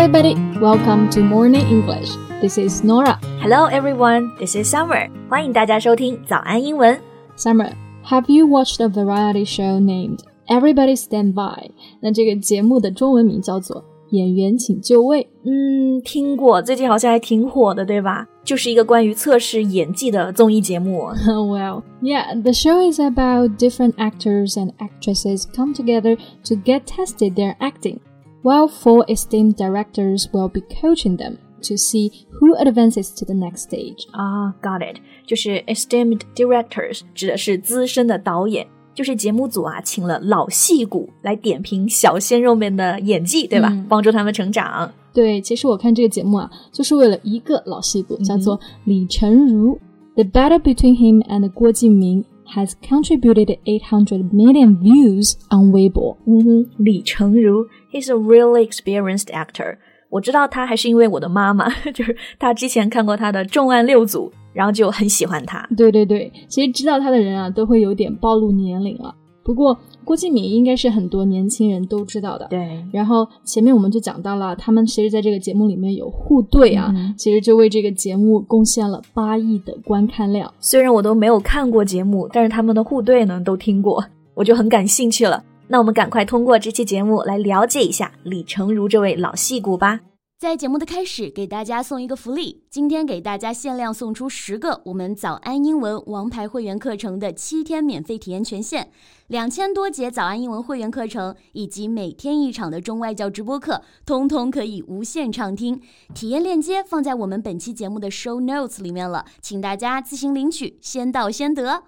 everybody, welcome to Morning English. This is Nora. Hello everyone, this is Summer. 欢迎大家收听早安英文。 Summer, have you watched a variety show named Everybody Stand By？那这个节目的中文名叫做《演员请就位》。嗯，听过，最近好像还挺火的，对吧？就是一个关于测试演技的综艺节目。 well, yeah, the show is about different actors and actresses come together to get tested their acting, while four esteemed directors will be coaching them to see who advances to the next stage. 啊、g o t it，就是 esteemed directors，指的是资深的导演。就是节目组啊，请了老戏骨来点评小鲜肉们的演技，对吧？嗯帮助他们成长。对，其实我看这个节目啊，就是为了一个老戏骨，叫做李成儒。The battle between him and 郭敬明 has contributed 800 million views on Weibo. 嗯哼，李成儒，he's a really experienced actor。我知道他还是因为我的妈妈，就是他之前看过他的《重案六组》，然后就很喜欢他。对对对，其实知道他的人啊，都会有点暴露年龄了。不过郭敬明应该是很多年轻人都知道的。对，然后前面我们就讲到了，他们其实在这个节目里面有互怼啊，嗯其实就为这个节目贡献了八亿的观看量。虽然我都没有看过节目，但是他们的互怼呢都听过，我就很感兴趣了。那我们赶快通过这期节目来了解一下李成儒这位老戏骨吧。在节目的开始，给大家送一个福利，今天给大家限量送出十个我们早安英文王牌会员课程的七天免费体验权限，两千多节早安英文会员课程以及每天一场的中外教直播课，通通可以无限畅听。体验链接放在我们本期节目的 show notes 里面了，请大家自行领取，先到先得。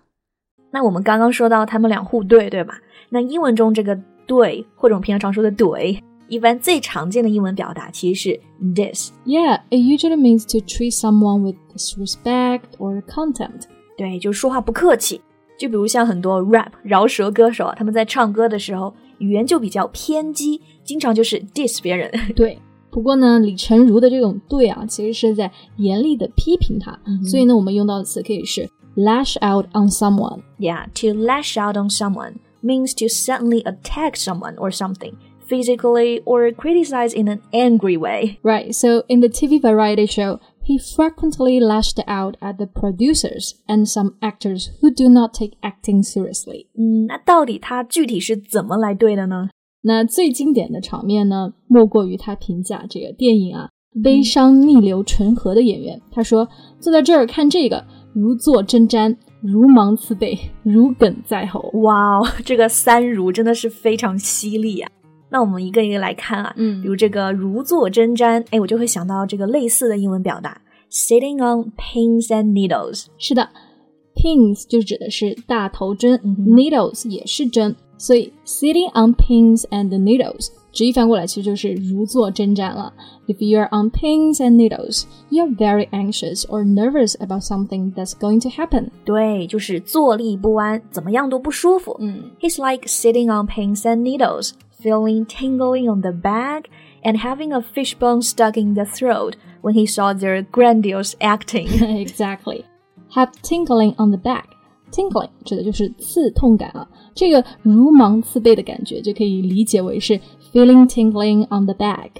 那我们刚刚说到他们俩互怼，对吧？那英文中这个对，或者我们平常常说的怼，一般最常见的英文表达其实是 this。 Yeah, it usually means to treat someone with disrespect or contempt. 对，就是说话不客气。就比如像很多 rap 饶舌歌手啊，他们在唱歌的时候语言就比较偏激，经常就是 diss 别人。对，不过呢，李成儒的这种对啊，其实是在严厉的批评他，嗯所以呢，我们用到的词可以是 lash out on someone。 Yeah, to lash out on someone means to suddenly attack someone or something physically or criticize in an angry way. Right, so in the TV variety show, he frequently lashed out at the producers and some actors who do not take acting seriously. 嗯，那到底他具体是怎么来对的呢？那最经典的场面呢，莫过于他评价这个电影啊《悲伤逆流成河》的演员。他说：“坐在这儿看这个，如坐针毡，如芒刺背，如鲠在喉。哇哦，这个三如真的是非常犀利呀、 那我们一个一个来看啊，嗯比如这个如坐针毡，哎，我就会想到这个类似的英文表达，sitting on pins and needles。是的，pins 就指的是大头针、嗯哼 n e e d l e s 也是针，所以 sitting on pins and needles 直译翻过来其实就是如坐针毡了。If you're on pins and needles, you're very anxious or nervous about something that's going to happen. 对，就是坐立不安，怎么样都不舒服。嗯 He's like sitting on pins and needles, feeling tingling on the back and having a fishbone stuck in the throat when he saw their grandiose acting. exactly. Have tingling on the back. Tingling 指的就是刺痛感啊，这个如芒刺背的感觉就可以理解为是 feeling tingling on the back。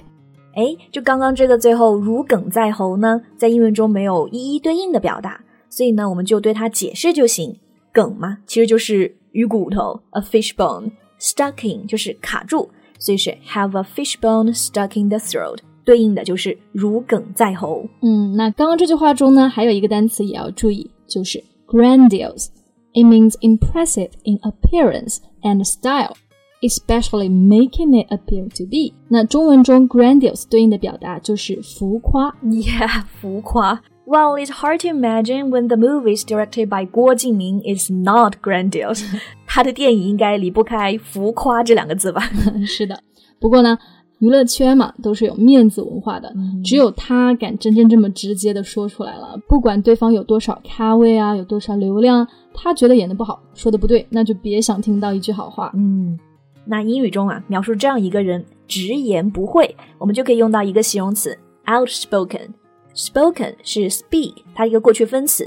哎，就刚刚这个最后如鲠在喉呢，在英文中没有一一对应的表达，所以呢，我们就对它解释就行。鲠嘛，其实就是鱼骨头，a fish bone。 stuck in 就是卡住，所以是 have a fish bone stuck in the throat，对应的就是如鲠在喉。嗯，那刚刚这句话中呢，还有一个单词也要注意，就是 grandiose。It means impressive in appearance and style, especially making it appear to be。那中文中 grandiose 对应的表达就是浮夸。 Yeah，浮夸。Well, it's hard to imagine when the movie is directed by 郭敬明 is not grandiose 。 他的电影应该离不开浮夸这两个字吧？是的，不过呢，娱乐圈嘛，都是有面子文化的，只有他敢真正这么直接的说出来了。不管对方有多少咖位啊，有多少流量，他觉得演的不好，说的不对，那就别想听到一句好话。嗯，那英语中啊，描述这样一个人直言不讳，我们就可以用到一个形容词 outspoken。spoken 是 speak，它一个过去分词，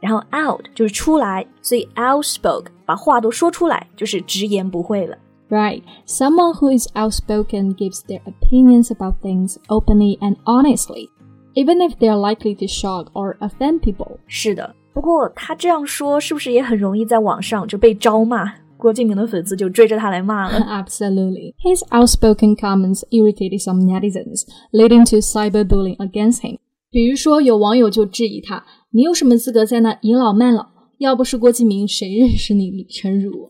然后 out 就是出来，所以 outspoke 把话都说出来，就是直言不讳了。 Right. Someone who is outspoken gives their opinions about things openly and honestly, even if they are likely to shock or offend people. 是的，不过他这样说是不是也很容易在网上就被招骂？郭敬明的粉丝就追着他来骂了。 Absolutely. His outspoken comments irritated some netizens, leading to cyberbullying against him. 比如说，有网友就质疑他：“你有什么资格在那倚老卖老？要不是郭敬明，谁认识你李成儒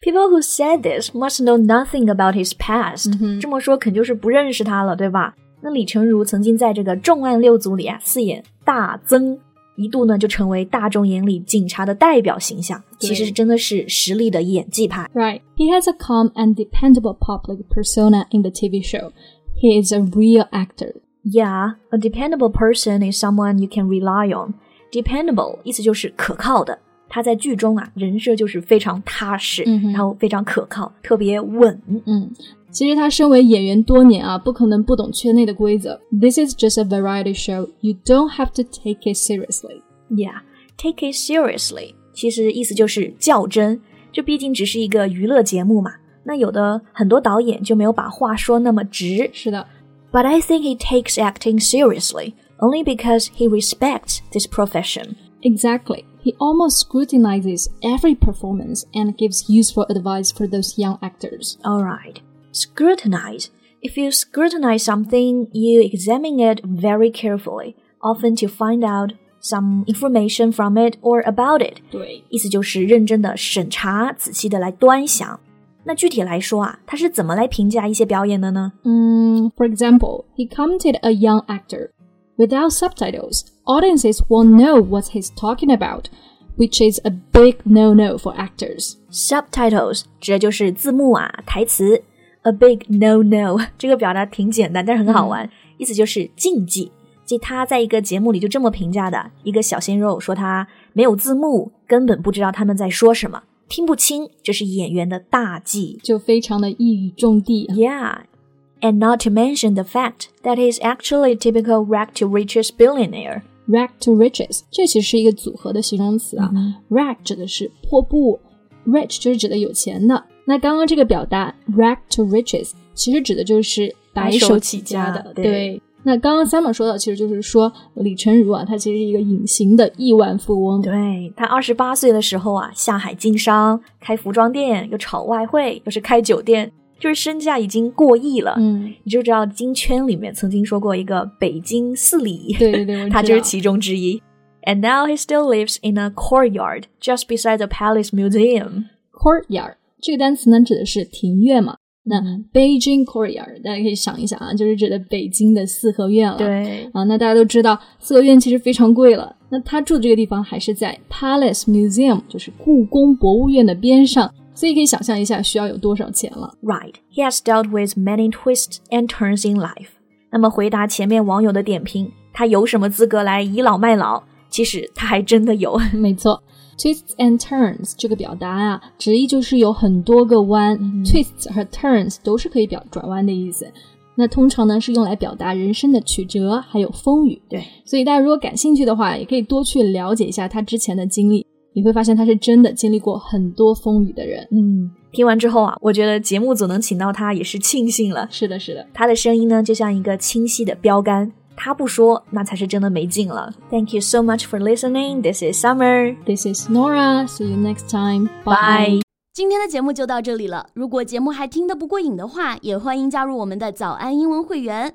People who said this must know nothing about his past、这么说肯就是不认识他了，对吧？那李成儒曾经在这个重案六组里啊饰演大曾，一度呢就成为大众眼里警察的代表形象。其实真的是实力的演技派。Right. He has a calm and dependable public persona in the TV show. He is a real actor. Yeah, a dependable person is someone you can rely on. Dependable 意思就是可靠的。他在剧中啊，人设就是非常踏实，嗯然后非常可靠，特别稳。嗯，其实他身为演员多年啊，不可能不懂圈内的规则。This is just a variety show. You don't have to take it seriously. Yeah, take it seriously. 其实意思就是较真，这毕竟只是一个娱乐节目嘛。那有的很多导演就没有把话说那么直。是的，But I think he takes acting seriously only because he respects this profession. Exactly. He almost scrutinizes every performance and gives useful advice for those young actors. All right. Scrutinize. If you scrutinize something, you examine it very carefully, often to find out some information from it or about it. 对，意思就是认真的审查，仔细的来端详。 那具体来说啊，他是怎么来评价一些表演的呢？嗯，For example, he commented a young actor. Without subtitles, audiences won't know what he's talking about, which is a big no-no for actors. Subtitles 指的就是字幕啊，台词。A big no no，这个表达挺简单，但是很好玩，意思就是禁忌。即他在一个节目里就这么评价的：一个小鲜肉说他没有字幕，根本不知道他们在说什么，听不清，这是演员的大忌。就非常的一语中的。Yeah, and not to mention the fact that he's actually a typical rag to riches billionaire. Rag to riches，这其实是一个组合的形容词啊。Rag 指的是破布，rich 就是指的有钱的。那刚刚这个表达 rag to riches，其实指的就是白手起家的。对那刚刚 Summer 说到，其实就是说李成儒啊，他其实是一个隐形的亿万富翁。对他二十八岁的时候啊，下海经商，开服装店，又炒外汇，又是开酒店，就是身价已经过亿了。嗯，你就知道金圈里面曾经说过一个北京四里，对对对，他就是其中之一。And now he still lives in a courtyard just beside the Palace Museum. courtyard 这个单词呢，指的是庭院嘛。那嗯 Beijing courtyard，大家可以想一想啊，就是指的北京的四合院了。对，啊，那大家都知道四合院其实非常贵了。那他住的这个地方还是在 Palace Museum，就是故宫博物院的边上，所以可以想象一下需要有多少钱了。Right, he has dealt with many twists and turns in life. 那么回答前面网友的点评，他有什么资格来倚老卖老？其实他还真的有。没错，twists and turns 这个表达啊，直译就是有很多个弯、t w i s t s 和 turns 都是可以表转弯的意思。那通常呢是用来表达人生的曲折，还有风雨。对，所以大家如果感兴趣的话，也可以多去了解一下他之前的经历，你会发现他是真的经历过很多风雨的人。嗯，听完之后啊，我觉得节目组能请到他也是庆幸了。是的，是的。他的声音呢，就像一个清晰的标杆，他不说，那才是真的没劲了。Thank you so much for listening. This is Summer. This is Nora. See you next time. Bye. 今天的节目就到这里了。如果节目还听得不过瘾的话，也欢迎加入我们的早安英文会员。